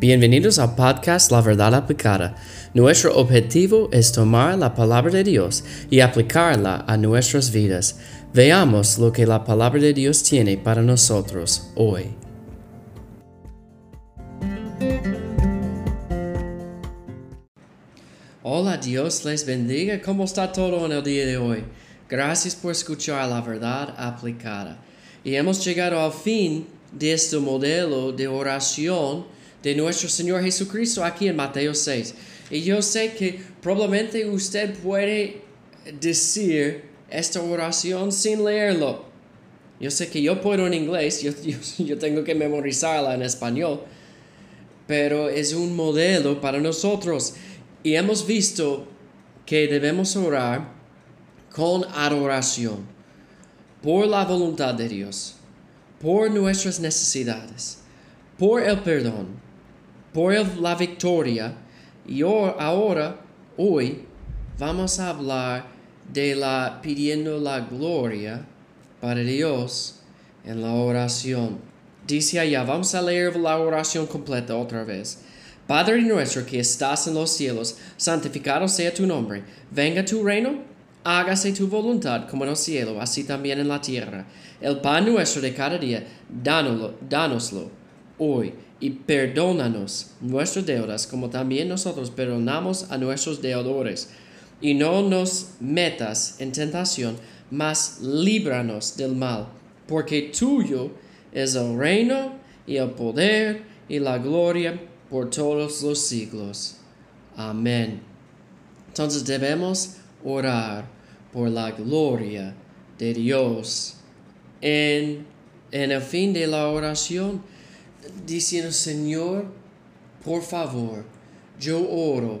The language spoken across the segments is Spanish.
Bienvenidos al podcast La Verdad Aplicada. Nuestro objetivo es tomar la palabra de Dios y aplicarla a nuestras vidas. Veamos lo que la palabra de Dios tiene para nosotros hoy. Hola, Dios les bendiga. ¿Cómo está todo en el día de hoy? Gracias por escuchar la verdad aplicada. Y hemos llegado al fin de este modelo de oración de nuestro Señor Jesucristo aquí en Mateo 6. Y yo sé que probablemente usted puede decir esta oración sin leerlo. Yo sé que yo puedo en inglés, yo, yo, tengo que memorizarla en español, pero es un modelo para nosotros. Y hemos visto que debemos orar con adoración por la voluntad de Dios, por nuestras necesidades, por el perdón, por la victoria. Y ahora, hoy, vamos a hablar de la pidiendo la gloria para Dios en la oración. Dice allá, vamos a leer la oración completa otra vez. Padre nuestro que estás en los cielos, santificado sea tu nombre. Venga tu reino, hágase tu voluntad como en el cielo, así también en la tierra. El pan nuestro de cada día, dánoslo, dánoslo hoy y perdónanos nuestras deudas como también nosotros perdonamos a nuestros deudores. Y no nos metas en tentación, mas líbranos del mal, porque tuyo es el reino y el poder y la gloria por todos los siglos. Amén. Entonces debemos orar por la gloria de Dios. En, en el fin de la oración, diciendo, Señor, por favor, yo oro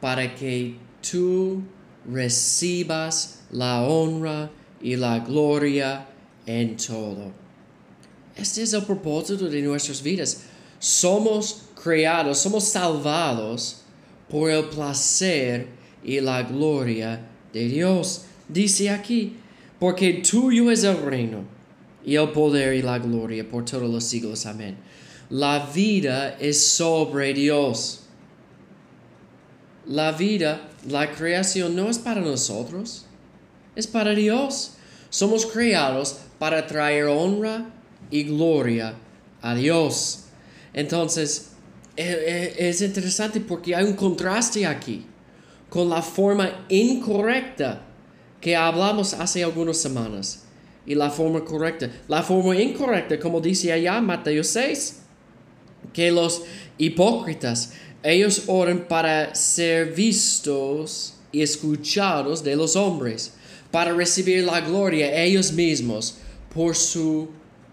para que tú recibas la honra y la gloria en todo. Este es el propósito de nuestras vidas. Somos creados, somos salvados por el placer y la gloria de Dios. Dice aquí, porque tuyo es el reino y el poder y la gloria por todos los siglos. Amén. La vida es sobre Dios. La vida, la creación no es para nosotros, es para Dios. Somos creados para traer honra y gloria a Dios. Entonces, e, e, es interesante porque hay un contraste aquí con la forma incorrecta que hablamos hace algunas semanas y la forma correcta. La forma incorrecta, como dice allá Mateo 6, que los hipócritas, ellos oran para ser vistos y escuchados de los hombres, para recibir la gloria ellos mismos por su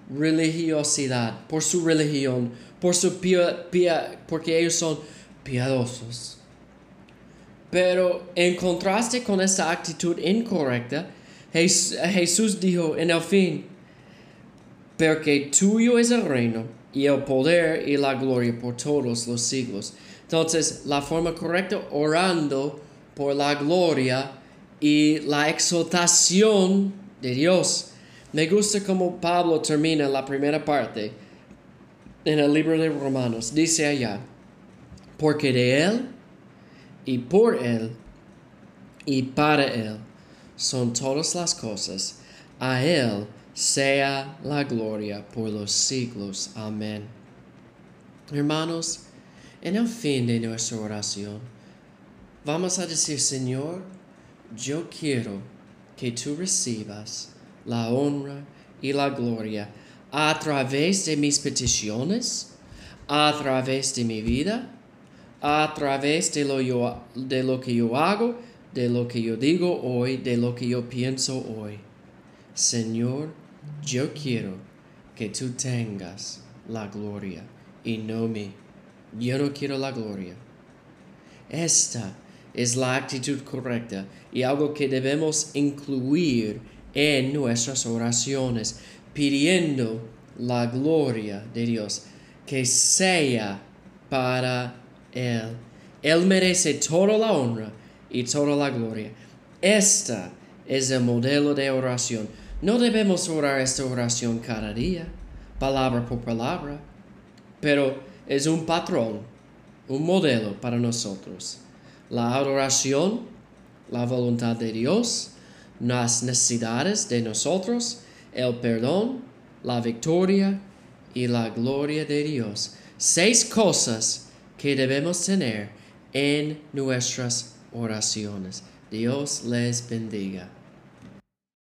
religiosidad, por su religión, por su porque ellos son piadosos. Pero en contraste con esta actitud incorrecta, Jesús dijo en el fin, porque tuyo es el reino y el poder y la gloria por todos los siglos. Entonces, la forma correcta, orando por la gloria y la exaltación de Dios. Me gusta como Pablo termina la primera parte en el libro de Romanos. Dice allá, porque de Él y por Él y para Él son todas las cosas. A Él sea la gloria por los siglos. Amén. Hermanos, en el fin de nuestra oración, vamos a decir, Señor, yo quiero que tú recibas la honra y la gloria a través de mis peticiones, a través de mi vida, a través de lo, de lo que yo hago, de lo que yo digo hoy, de lo que yo pienso hoy. Señor, yo quiero que tú tengas la gloria y no me. Yo no quiero la gloria. Esta es la actitud correcta y algo que debemos incluir en nuestras oraciones, pidiendo la gloria de Dios, que sea para Él. Él merece toda la honra y toda la gloria. Esta es el modelo de oración. No debemos orar esta oración cada día, palabra por palabra, pero es un patrón, un modelo para nosotros. La adoración, la voluntad de Dios, las necesidades de nosotros, el perdón, la victoria y la gloria de Dios. Seis cosas que debemos tener en nuestras oraciones. Dios les bendiga.